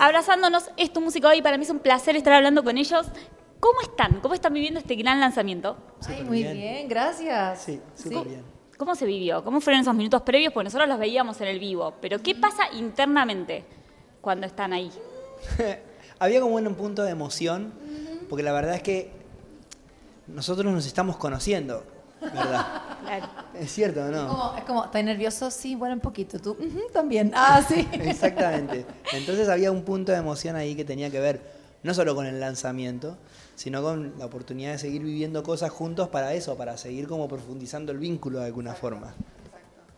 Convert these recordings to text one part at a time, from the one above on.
Abrazándonos, es tu música hoy. Para mí es un placer estar hablando con ellos. ¿Cómo están? ¿Cómo están viviendo este gran lanzamiento? Ay, muy bien. gracias. Sí, súper bien. ¿Cómo se vivió? ¿Cómo fueron esos minutos previos? Porque nosotros los veíamos en el vivo. Pero ¿qué pasa internamente cuando están ahí? Había como un punto de emoción, porque la verdad es que nosotros nos estamos conociendo, ¿verdad? Claro. Es cierto, ¿o Es ¿no? como, es como, ¿estás nervioso? Sí, bueno, un poquito. Tú "Ujú, también. Ah, sí. Exactamente. Entonces había un punto de emoción ahí que tenía que ver no solo con el lanzamiento, sino con la oportunidad de seguir viviendo cosas juntos para eso, para seguir como profundizando el vínculo de alguna forma.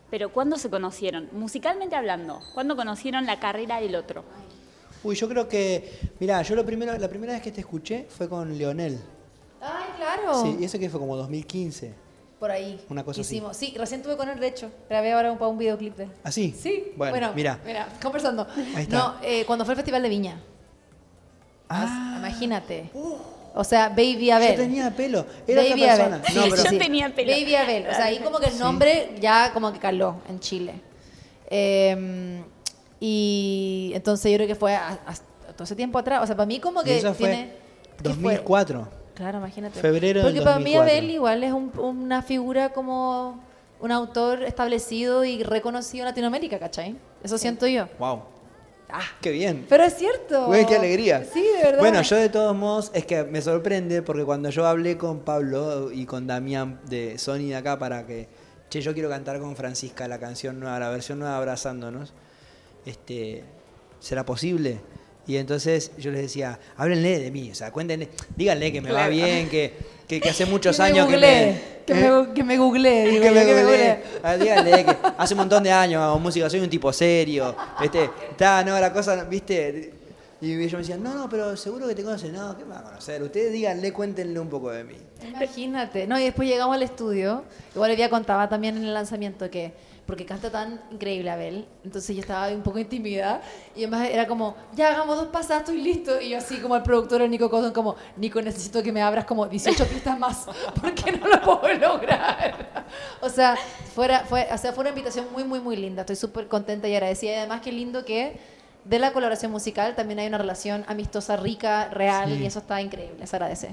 Pero ¿cuándo se conocieron? Musicalmente hablando, ¿cuándo conocieron la carrera del otro? Uy, yo creo que, mira, yo lo primero, la primera vez que te escuché fue con Leonel. Ay, claro. Sí, y eso que fue como 2015. Por ahí. Una cosa así. Hicimos. Sí, recién tuve con él, de hecho. Grabé ahora un, un videoclip de él. ¿Así? Sí. Bueno, mira. Mira, conversando. Ahí está. No, eh, cuando fue el Festival de Viña. Ah, Imagínate. O sea, Baby Abel. yo tenía pelo. Era Baby otra Abel. persona. Sí, No, sí, pero- sí. Yo tenía pelo. Baby Abel. O sea, ahí como que el Sí. nombre ya como que caló en Chile. Eh, y entonces yo creo que fue a- a- todo ese tiempo atrás. O sea, para mí como Y que eso fue tiene... ¿qué fue? 2004. Claro, imagínate. Febrero del Porque para mí 2004. Abel igual es un- una figura como un autor establecido y reconocido en Latinoamérica, ¿cachai? Eso siento yo. Wow. Ah, Qué bien. pero es cierto. Güey, qué alegría. Sí, de verdad. Bueno, yo de todos modos, es que me sorprende porque cuando yo hablé con Pablo y con Damián de Sony de acá para que, che, yo quiero cantar con Francisca la canción nueva, la versión nueva Abrazándonos, este, ¿será posible? Y entonces yo les decía, háblenle de mí, o sea, cuéntenle, díganle que me va bien, que, que, que hace muchos Que años googleé, que me... que, ¿eh? me, que me googleé, digo que me googleé. Ah, díganle que hace un montón de años hago música, soy un tipo serio, ¿viste? Está, no, la cosa, ¿viste? Y ellos me decían, no, no, pero seguro que te conocen. No, ¿qué me van a conocer? Ustedes díganle, cuéntenle un poco de mí. Imagínate. No, y después llegamos al estudio. Igual el día contaba también en el lanzamiento que. Porque canta tan increíble Abel. Entonces yo estaba un poco intimidada. Y además era como, ya hagamos dos pasadas, estoy listo. Y yo así como el productor, Nico Cotton, como, Nico, necesito que me abras como 18 pistas más. Porque no lo puedo lograr. O sea, fuera, fue, o sea, fue una invitación muy, muy, muy linda. Estoy súper contenta y agradecida. Y además qué lindo que de la colaboración musical también hay una relación amistosa, rica, real. Sí. Y eso está increíble. Se agradece.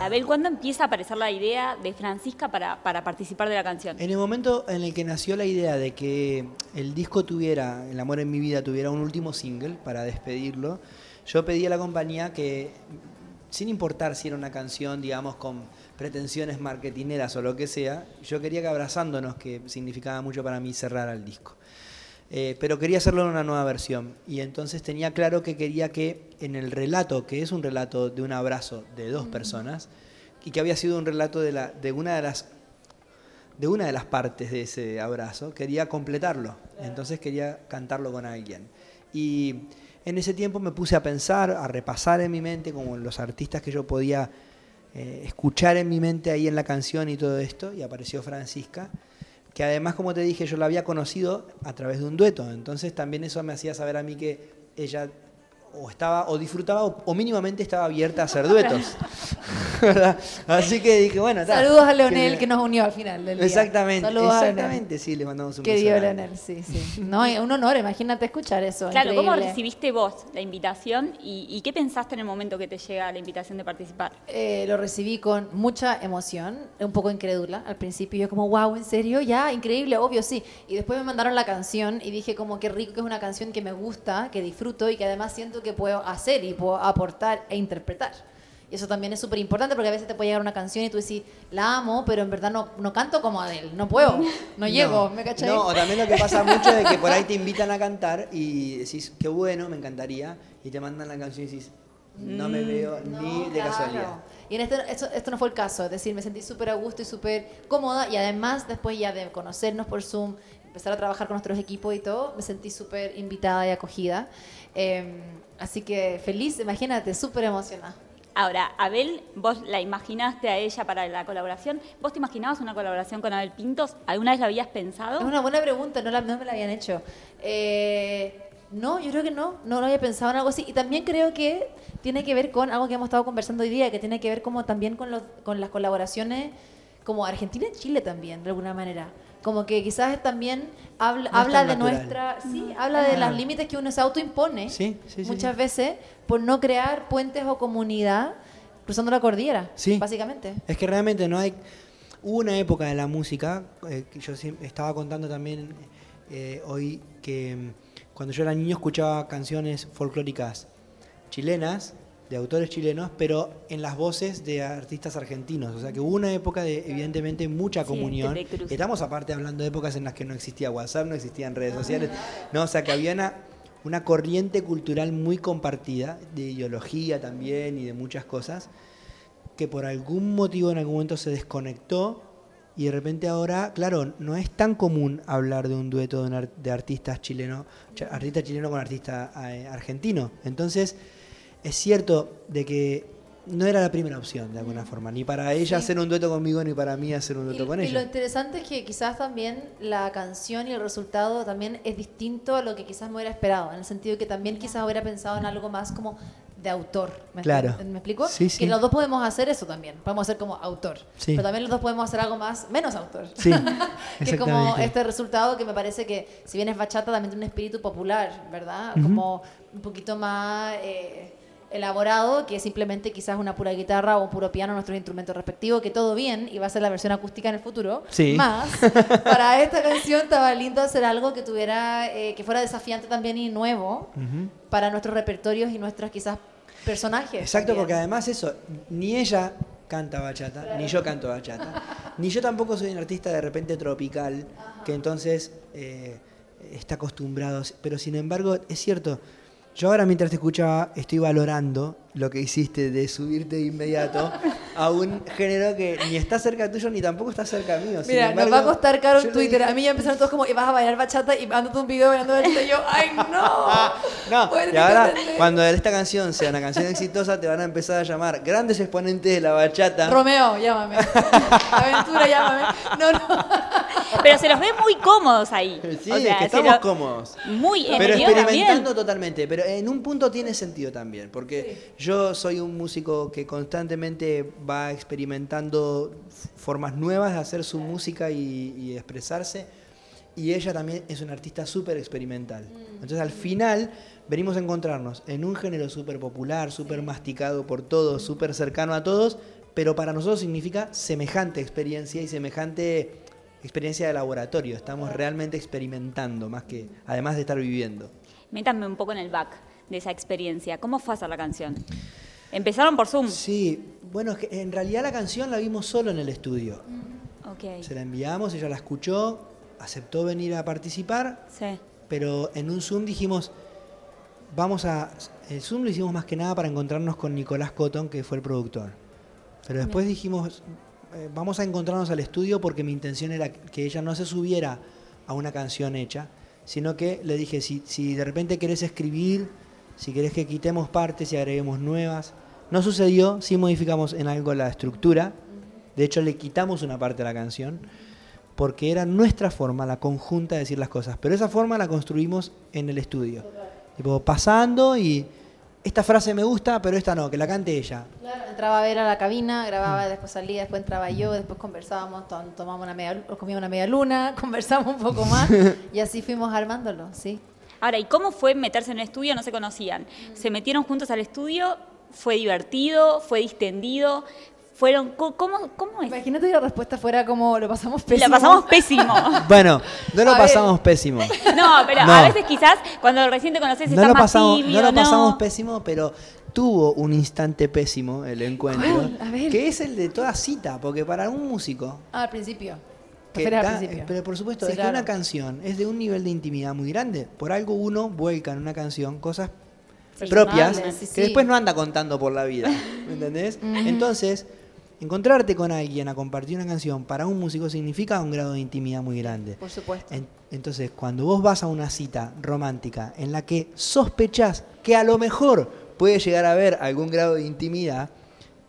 Abel, ¿cuándo empieza a aparecer la idea de Francisca para, para participar de la canción? En el momento en el que nació la idea de que el disco tuviera, El amor en mi vida, tuviera un último single para despedirlo, yo pedí a la compañía que, sin importar si era una canción, digamos, con pretensiones marketineras o lo que sea, yo quería que abrazándonos, que significaba mucho para mí, cerrara el disco. Eh, pero quería hacerlo en una nueva versión. Y entonces tenía claro que quería que en el relato, que es un relato de un abrazo de dos personas, y que había sido un relato de, la, de una de las de una de las partes de ese abrazo, quería completarlo. Entonces quería cantarlo con alguien. Y en ese tiempo me puse a pensar, a repasar en mi mente como los artistas que yo podía eh, escuchar en mi mente ahí en la canción y todo esto, y apareció Francisca, que además, como te dije, yo la había conocido a través de un dueto. Entonces también eso me hacía saber a mí que ella o estaba o disfrutaba o, o mínimamente estaba abierta a hacer duetos. ¿Verdad? Así que dije, bueno, ta, Saludos a Leonel que- que nos unió al final del día. Exactamente, Saludos a Leonel. exactamente, sí, le mandamos un Querido beso. Leonel, sí, sí. No, un honor, imagínate escuchar eso. Claro, ¿cómo recibiste vos la invitación y, y qué pensaste en el momento que te llega la invitación de participar? Eh, lo recibí con mucha emoción, un poco incrédula al principio. Yo como, wow, ¿en serio? Ya, increíble, obvio, sí. Y después me mandaron la canción y dije como, qué rico que es una canción que me gusta, que disfruto y que además siento que puedo hacer y puedo aportar e interpretar. Y eso también es súper importante porque a veces te puede llegar una canción y tú decís, la amo, pero en verdad no, no canto como Adele, no puedo, no, llego, ¿me cachai? No, o también lo que pasa mucho es que por ahí te invitan a cantar y decís, qué bueno, me encantaría, y te mandan la canción y decís, no me veo No, ni de claro. casualidad. Y en este, esto, esto no fue el caso, es decir, me sentí súper a gusto y súper cómoda y además después ya de conocernos por Zoom, empezar a trabajar con nuestros equipos y todo, me sentí súper invitada y acogida. Eh, así que feliz, imagínate, súper emocionada. Ahora, Abel, vos la imaginaste a ella para la colaboración. ¿Vos te imaginabas una colaboración con Abel Pintos? ¿Alguna vez lo habías pensado? Es una buena pregunta, no, la, no me la habían hecho. Eh, no, yo creo que no, no lo había pensado en algo así. Y también creo que tiene que ver con algo que hemos estado conversando hoy día, que tiene que ver como también con, los, con las colaboraciones como Argentina y Chile también, de alguna manera. Como que quizás también habla, No habla de natural. nuestra, sí, habla de los límites que uno se autoimpone Sí, sí, muchas sí. veces por no crear puentes o comunidad cruzando la cordillera, Sí. básicamente. Es que realmente no hay... Hubo una época de la música, eh, que yo estaba contando también eh, hoy, que mm, cuando yo era niño escuchaba canciones folclóricas chilenas, de autores chilenos, pero en las voces de artistas argentinos. O sea que hubo una época de, evidentemente, mucha comunión. Estamos aparte hablando de épocas en las que no existía WhatsApp, no existían redes sociales. No, o sea que había una, una corriente cultural muy compartida, de ideología también y de muchas cosas, que por algún motivo en algún momento se desconectó y de repente ahora, claro, no es tan común hablar de un dueto de, un ar- de artistas chileno, ch- artista chileno con artista eh, argentino. Entonces, es cierto de que no era la primera opción de alguna forma, ni para ella Sí. hacer un dueto conmigo ni para mí hacer un dueto Y, con y lo ella. interesante es que quizás también la canción y el resultado también es distinto a lo que quizás me hubiera esperado, en el sentido que también quizás hubiera pensado en algo más como de autor. ¿Me, Claro. ¿me explico? Sí, sí. Que los dos podemos hacer eso también, podemos hacer como autor, Sí. pero también los dos podemos hacer algo más menos autor. Sí, que es como este resultado que me parece que, si bien es bachata, también tiene un espíritu popular, ¿verdad? Ujú. Como un poquito más eh, elaborado, que simplemente quizás una pura guitarra o un puro piano, nuestros instrumentos respectivos, que todo bien, y va a ser la versión acústica en el futuro. Sí. Más, para esta canción estaba lindo hacer algo que tuviera, eh, que fuera desafiante también y nuevo para nuestros repertorios y nuestros quizás personajes. Exacto, también. porque además eso, ni ella canta bachata, ni yo canto bachata, ni yo tampoco soy un artista de repente tropical, que entonces eh, está acostumbrado, pero sin embargo es cierto, yo ahora mientras te escuchaba estoy valorando lo que hiciste de subirte de inmediato a un género que ni está cerca tuyo ni tampoco está cerca mío. Sin Mira, nos embargo, va a costar caro en Twitter. dije- A mí ya empezaron todos como, y vas a bailar bachata y mandándote un video bailando bachata. Y yo, ¡ay, no! Ah, no, y ahora cuando esta canción sea una canción exitosa te van a empezar a llamar grandes exponentes de la bachata. Romeo, llámame. Aventura, llámame. No, no. Pero se los ve muy cómodos ahí. Sí, O sea, es que estamos lo- cómodos. Muy Pero experimentando también. totalmente. Pero en un punto tiene sentido también. Porque yo soy un músico que constantemente va experimentando formas nuevas de hacer su música y, y expresarse. Y ella también es una artista súper experimental. Entonces al final venimos a encontrarnos en un género súper popular, súper masticado por todos, súper cercano a todos. Pero para nosotros significa semejante experiencia y semejante experiencia de laboratorio. Estamos realmente experimentando más que, además de estar viviendo. Métanme un poco en el back de esa experiencia. ¿Cómo fue hacer la canción? Empezaron por Zoom. Sí, bueno, es que en realidad la canción la vimos solo en el estudio. Ok. Se la enviamos, ella la escuchó, aceptó venir a participar, Sí. pero en un Zoom dijimos, vamos a... El Zoom lo hicimos más que nada para encontrarnos con Nicolás Cotton, que fue el productor. Pero después dijimos, eh, vamos a encontrarnos al estudio porque mi intención era que ella no se subiera a una canción hecha, sino que le dije, si, de repente querés escribir, si querés que quitemos partes y agreguemos nuevas. No sucedió, sí modificamos en algo la estructura, de hecho le quitamos una parte de la canción, porque era nuestra forma, la conjunta de decir las cosas, pero esa forma la construimos en el estudio. Tipo, pasando y esta frase me gusta, pero esta no, que la cante ella. Claro, entraba a ver a la cabina, grababa, después salía, después entraba yo, después conversábamos, to- tomamos una media, comíamos una media luna, conversamos un poco más y así fuimos armándolo, sí. Ahora, ¿y cómo fue meterse en un estudio? No se conocían. Se metieron juntos al estudio, fue divertido, fue distendido. Fueron, co- ¿cómo, cómo es? Imagínate que la respuesta fuera como lo pasamos pésimo. La pasamos pésimo. Bueno, no lo A ver. pasamos pésimo. No, pero No. a veces quizás cuando recién te conoces No estás lo más pasamos, tímido, no lo ¿no? pasamos pésimo, pero tuvo un instante pésimo el encuentro. A ver. que es el de toda cita, porque para un músico Ah, al principio. que Refieres da- al principio. pero por supuesto, Sí, es que claro. una canción es de un nivel de intimidad muy grande. Por algo uno vuelca en una canción cosas propias sí, que sí. después no anda contando por la vida. ¿Me entendés? Entonces, encontrarte con alguien a compartir una canción para un músico significa un grado de intimidad muy grande. Por supuesto. En- entonces, cuando vos vas a una cita romántica en la que sospechás que a lo mejor puede llegar a haber algún grado de intimidad,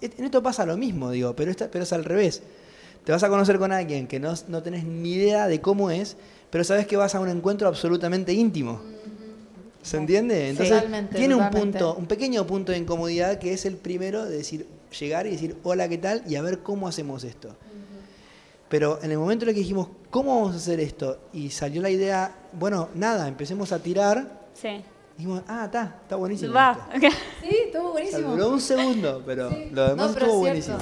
en esto pasa lo mismo, digo, pero, esta- pero es al revés. Te vas a conocer con alguien que no, no tenés ni idea de cómo es, pero sabes que vas a un encuentro absolutamente íntimo. ¿Se entiende? Entonces, Totalmente, tiene un punto, un pequeño punto de incomodidad que es el primero de decir, llegar y decir, hola, ¿qué tal? Y a ver cómo hacemos esto. Pero en el momento en el que dijimos, ¿cómo vamos a hacer esto? Y salió la idea, bueno, nada, empecemos a tirar. Sí. Dijimos, ah, está, está buenísimo. Va. esto". Sí, estuvo O sea, buenísimo. duró un segundo, pero Sí. lo demás No, pero estuvo es buenísimo.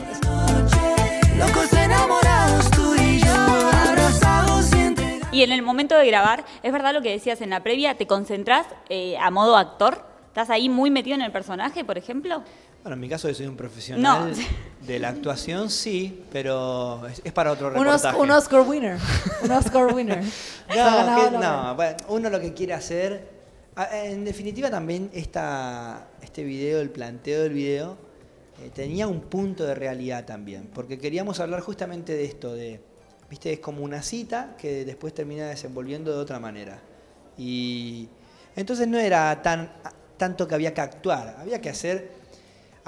Locos enamorados tú y yo, abrazados y entregados. Y en el momento de grabar, es verdad lo que decías en la previa, te concentrás eh, a modo actor. ¿Estás ahí muy metido en el personaje, por ejemplo? Bueno, en mi caso yo soy un profesional No. de la actuación, sí, pero es, es para otro reportaje. un Oscar winner. Un Oscar winner. No, que- bueno, uno lo que quiere hacer, en definitiva también esta, este video, el planteo del video, eh, tenía un punto de realidad también, porque queríamos hablar justamente de esto, de, viste, es como una cita que después termina desenvolviendo de otra manera. Y entonces no era tan tanto que había que actuar, había que hacer ac-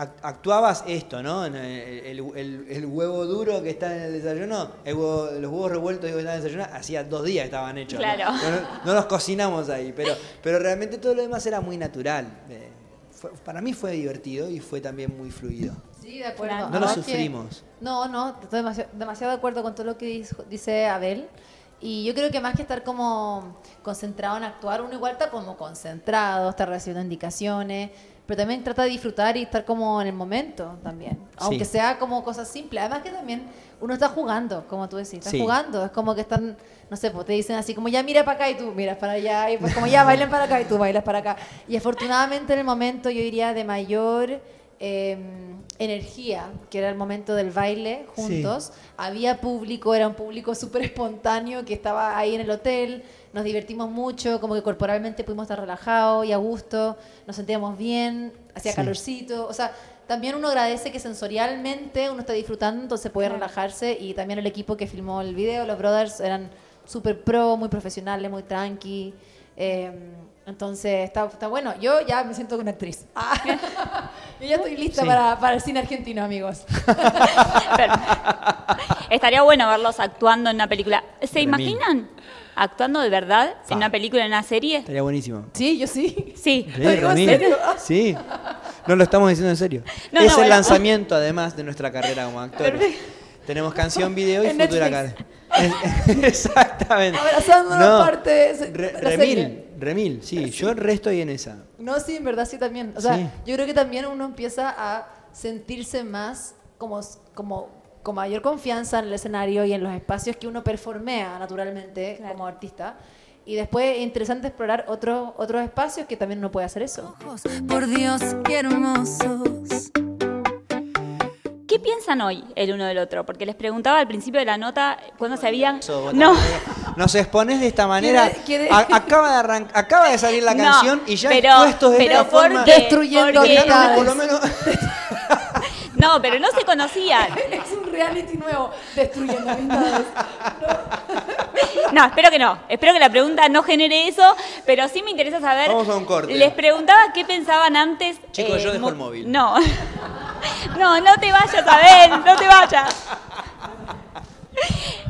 actuabas esto, ¿no? En El, el- el- el huevo duro que está en el desayuno, el huevo- los huevos revueltos digo, que están en el desayuno, hacía dos días que estaban hechos. Claro. No, no los cocinamos ahí, pero, pero realmente todo lo demás era muy natural. Eh, fue- para mí fue divertido y fue también muy fluido. Sí, de acuerdo. No lo que- sufrimos. No, no, estoy demasiado, demasiado de acuerdo con todo lo que dijo- dice Abel. Y yo creo que más que estar como concentrado en actuar, uno igual está como concentrado, está recibiendo indicaciones, pero también trata de disfrutar y estar como en el momento también. Aunque Sí. sea como cosas simples. Además que también uno está jugando, como tú decís, está Sí. jugando. Es como que están, no sé, pues te dicen así como ya mira para acá y tú miras para allá, y pues como ya bailen para acá y tú bailas para acá. Y afortunadamente en el momento, yo diría, de mayor eh, energía, que era el momento del baile juntos. Había público, era un público súper espontáneo que estaba ahí en el hotel. Nos divertimos mucho, como que corporalmente pudimos estar relajados y a gusto, nos sentíamos bien, hacía Sí. calorcito. O sea, también uno agradece que sensorialmente uno está disfrutando, entonces puede relajarse. Y también el equipo que filmó el video, los brothers, eran súper pro, muy profesionales, muy tranqui. Eh, entonces, está, está bueno. Yo ya me siento una actriz. Ah. Yo ya estoy lista Sí. para, para el cine argentino, amigos. Pero- estaría bueno verlos actuando en una película. ¿Se Remil. imaginan actuando de verdad en una película, en una serie? Estaría buenísimo. Sí, yo sí. Sí. Sí, ¿Lo digo en Remil. Sí. No lo estamos diciendo en serio. No, es no, el bueno. lanzamiento, además, de nuestra carrera como actores. Tenemos canción, video y En futura carrera. Exactamente. Abrazando una parte de ese- Re- la serie. Remil, remil, sí, yo re estoy en esa. No, sí, en verdad sí también. O sea, Sí. yo creo que también uno empieza a sentirse más como, como con mayor confianza en el escenario y en los espacios que uno performea naturalmente Claro. como artista. Y después es interesante explorar otros otros espacios que también uno puede hacer eso. Por Dios, qué hermosos. ¿Qué piensan hoy el uno del otro? Porque les preguntaba al principio de la nota cuando se habían... Eso, No. Nos expones de esta manera. quiere- A- acaba, de arran- acaba de salir la No, canción y ya pero- expuestos de pero esta forma. porque- Destruyendo porque- amistades. Por lo menos. No, pero no se conocían. es un reality nuevo, destruyendo amistades. No, espero que no. Espero que la pregunta no genere eso, pero sí me interesa saber. Vamos a un corte. Les preguntaba qué pensaban antes. eh, Chicos, yo dejo mu- el móvil. No. No, no te vayas, Abel, no te vayas.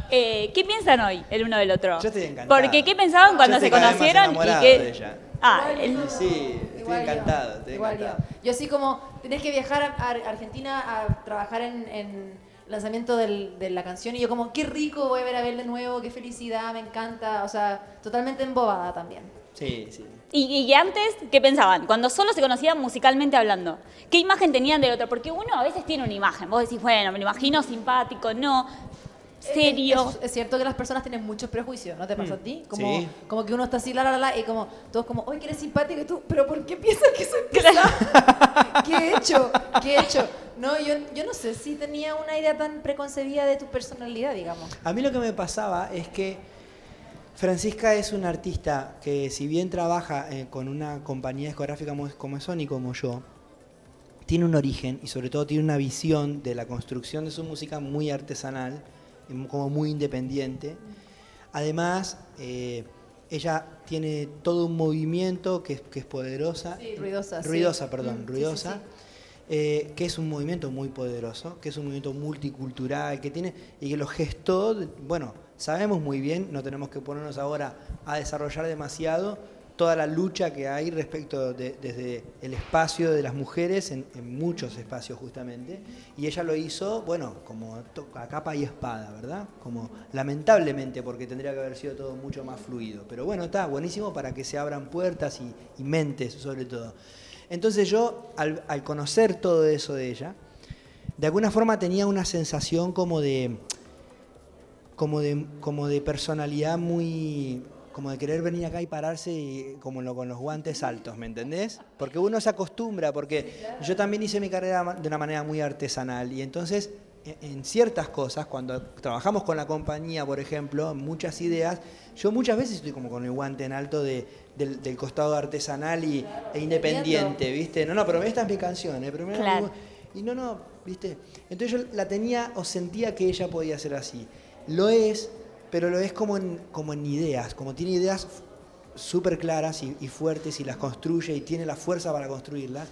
Eh, ¿Qué piensan hoy el uno del otro? Yo estoy encantado. Porque ¿qué pensaban cuando Yo se estoy cada vez más conocieron? enamorado y qué... de ella. Ah, el- Sí, estoy Igual yo, encantado. Estoy igual encantado. Yo. Yo así como tenés que viajar a, a Argentina a trabajar en, en el lanzamiento del- de la canción y yo como, qué rico voy a ver a Abel de nuevo, qué felicidad, me encanta. O sea, totalmente embobada también. Sí, sí. Y, y antes, ¿qué pensaban? Cuando solo se conocían musicalmente hablando. ¿Qué imagen tenían del otro? Porque uno a veces tiene una imagen. Vos decís, bueno, me lo imagino simpático, no, serio. Es, es cierto que las personas tienen muchos prejuicios, ¿no te pasa a ti? Como, Mm. Sí. como que uno está así, la, la, la, y como, todos como, oye, que eres simpático, y tú, pero ¿por qué piensas que soy pesada? ¿Qué he hecho? ¿Qué he hecho? No, yo, yo no sé si tenía una idea tan preconcebida de tu personalidad, digamos. A mí lo que me pasaba es que Francisca es una artista que si bien trabaja eh, con una compañía discográfica como, es- Sony, como yo, tiene un origen y sobre todo tiene una visión de la construcción de su música muy artesanal, em, como muy independiente. Además, eh, ella tiene todo un movimiento que es, que es poderosa. Sí, ruidosa, sí. Ruidosa, perdón, Mm, ruidosa. sí. Eh, que es un movimiento muy poderoso, que es un movimiento multicultural, que tiene y que lo gestó, bueno, sabemos muy bien, no tenemos que ponernos ahora a desarrollar demasiado toda la lucha que hay respecto de, desde el espacio de las mujeres en, muchos espacios justamente. Y ella lo hizo, bueno, como a capa y espada, ¿verdad? Como lamentablemente, porque tendría que haber sido todo mucho más fluido. Pero bueno, está buenísimo para que se abran puertas y mentes sobre todo. Entonces yo, al, al conocer todo eso de ella, de alguna forma tenía una sensación como de como de, como de personalidad muy. como de querer venir acá y pararse y- como lo- con los guantes altos, ¿me entendés? Porque uno se acostumbra, porque yo también hice mi carrera de una manera muy artesanal y entonces en, en ciertas cosas, cuando trabajamos con la compañía, por ejemplo, muchas ideas, yo muchas veces estoy como con el guante en alto de, del, del costado artesanal y, e independiente, ¿viste? No, no, pero esta es mi canción, ¿eh? Pero Claro. y no, no, ¿viste? Entonces yo la tenía o sentía que ella podía ser así. Lo es, pero lo es como en, como en ideas, como tiene ideas súper claras y, y fuertes y las construye y tiene la fuerza para construirlas,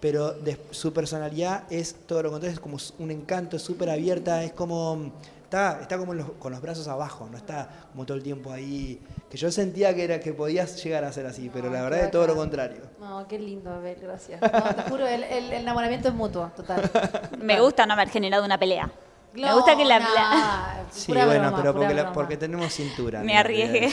pero de- su personalidad es todo lo contrario, es como un encanto, es súper abierta, es como... Está, está como los- con los brazos abajo, no está como todo el tiempo ahí. Que yo sentía que era que podías llegar a ser así, pero No, la qué verdad es todo lo contrario. No, qué lindo, Abel, gracias. No, te juro, el, el- el enamoramiento es mutuo, total. Me gusta no haber generado una pelea. Me gusta que la... No, la- Sí, pura bueno, broma, pero porque, la- porque tenemos cintura. Me arriesgué.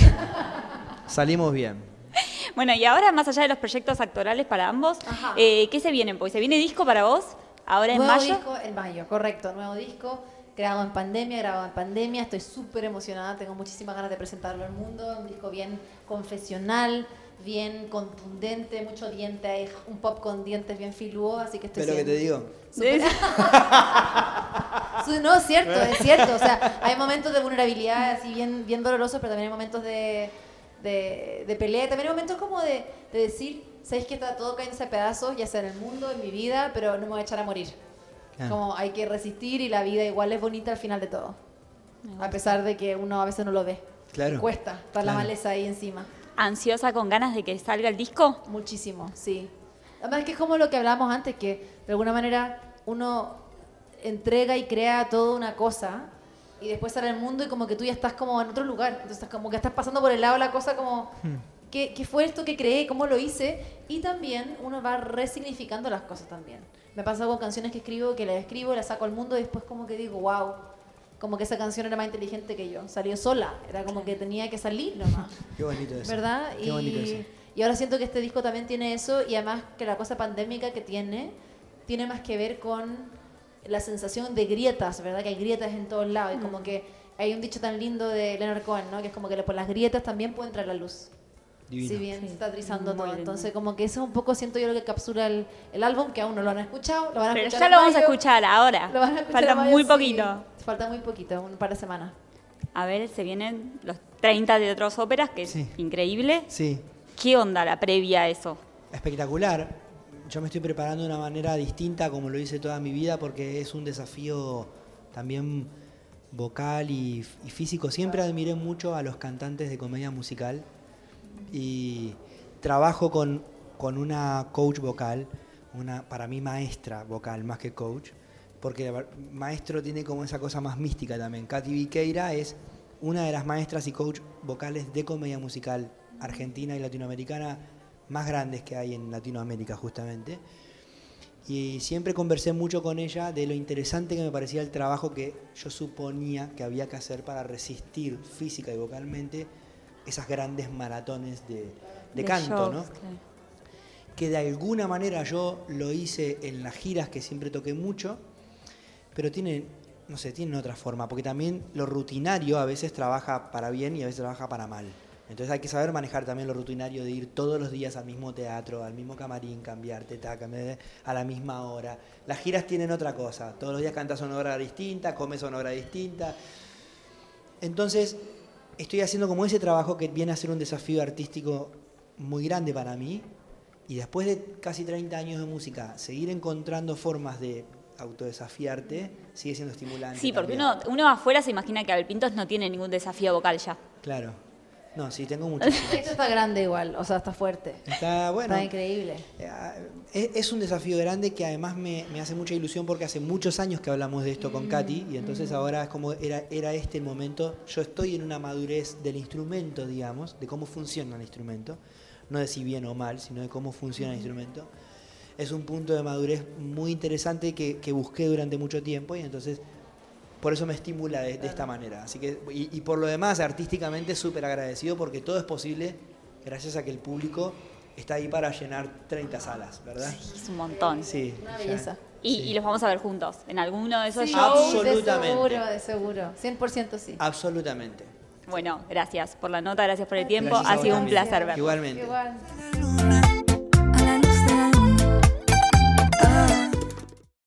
Salimos bien. Bueno, y ahora más allá de los proyectos actorales para ambos, eh, ¿qué se viene? Porque se viene disco para vos, ahora en nuevo mayo. disco en mayo, correcto. Nuevo disco, grabado en pandemia, grabado en pandemia. Estoy súper emocionada, tengo muchísimas ganas de presentarlo al mundo. Un disco bien confesional, bien contundente, mucho diente, hay un pop con dientes bien filudo, así que estoy Pero que te digo, Súper- Su- No, es cierto, es cierto. O sea, hay momentos de vulnerabilidad así bien, bien dolorosos, pero también hay momentos de, de, de pelea. También hay momentos como de, de decir, sabéis que está todo cayéndose a pedazos, ya sea en el mundo, en mi vida, pero no me voy a echar a morir. Claro. Como hay que resistir y la vida igual es bonita al final de todo. A pesar de que uno a veces no lo ve. Claro. Cuesta, está la Claro. maleza ahí encima. ¿Ansiosa con ganas de que salga el disco? Muchísimo, sí. Además que es como lo que hablábamos antes, que de alguna manera uno entrega y crea toda una cosa y después sale al mundo y como que tú ya estás como en otro lugar. Entonces como que estás pasando por el lado de la cosa como, ¿qué, qué fue esto que creé? ¿Cómo lo hice? Y también uno va resignificando las cosas también. Me pasa con canciones que escribo, que las escribo, las saco al mundo y después como que digo, wow, como que esa canción era más inteligente que yo. Salió sola, era como que tenía que salir nomás. qué bonito eso. ¿Verdad? Qué bonito eso. Y, y ahora siento que este disco también tiene eso y además que la cosa pandémica que tiene tiene más que ver con la sensación de grietas, ¿verdad? Que hay grietas en todos lados y Mm. como que hay un dicho tan lindo de Leonard Cohen, ¿no? Que es como que por las grietas también puede entrar la luz. Divino. Si bien Sí, se está trizando muy todo. lindo. Entonces, como que eso es un poco, siento yo, lo que capsula el, el álbum, que aún no lo han escuchado. Lo van a Pero escuchar ya lo vamos a escuchar ahora. Lo van a escuchar Falta mayo, muy sí. poquito. Falta muy poquito, un par de semanas. A ver, se vienen los 30 de otras óperas, que es Sí. increíble. Sí, ¿Qué onda la previa a eso? espectacular. Yo me estoy preparando de una manera distinta como lo hice toda mi vida porque es un desafío también vocal y, y físico. Siempre admiré mucho a los cantantes de comedia musical y trabajo con, con una coach vocal, una para mí maestra vocal más que coach, porque maestro tiene como esa cosa más mística también. Katy Viqueira es una de las maestras y coach vocales de comedia musical argentina y latinoamericana más grandes que hay en Latinoamérica justamente. Y siempre conversé mucho con ella de lo interesante que me parecía el trabajo que yo suponía que había que hacer para resistir física y vocalmente esas grandes maratones de, de canto, shows, ¿no? claro. que de alguna manera yo lo hice en las giras que siempre toqué mucho, pero tienen, no sé, tienen otra forma, porque también lo rutinario a veces trabaja para bien y a veces trabaja para mal. Entonces hay que saber manejar también lo rutinario de ir todos los días al mismo teatro, al mismo camarín, cambiarte, ta, cambiar a la misma hora. Las giras tienen otra cosa, todos los días cantas una hora distinta, comes una hora distinta. Entonces, estoy haciendo como ese trabajo que viene a ser un desafío artístico muy grande para mí. Y después de casi 30 años de música, seguir encontrando formas de autodesafiarte sigue siendo estimulante. Sí, porque también. uno, uno afuera se imagina que Abel Pintos no tiene ningún desafío vocal ya. Claro. No, sí, tengo muchísimos. Esto está grande igual, o sea, está fuerte. Está bueno. Está increíble. Eh, Es, es un desafío grande que además me, me hace mucha ilusión porque hace muchos años que hablamos de esto con Katy y entonces ahora es como era, era este el momento. Yo estoy en una madurez del instrumento, digamos, de cómo funciona el instrumento. no de si bien o mal, sino de cómo funciona el instrumento. Es un punto de madurez muy interesante que, que busqué durante mucho tiempo y entonces por eso me estimula de, de esta manera. Así que, y, y por lo demás, artísticamente súper agradecido porque todo es posible gracias a que el público está ahí para llenar 30 salas, ¿verdad? Es un montón. Sí. Una belleza. Y, sí. y los vamos a ver juntos en alguno de esos Sí, shows. Absolutamente. De seguro, de seguro. 100% sí. Absolutamente. Bueno, gracias por la nota, gracias por el tiempo. Ha sido un placer verlo. Igualmente. Igual.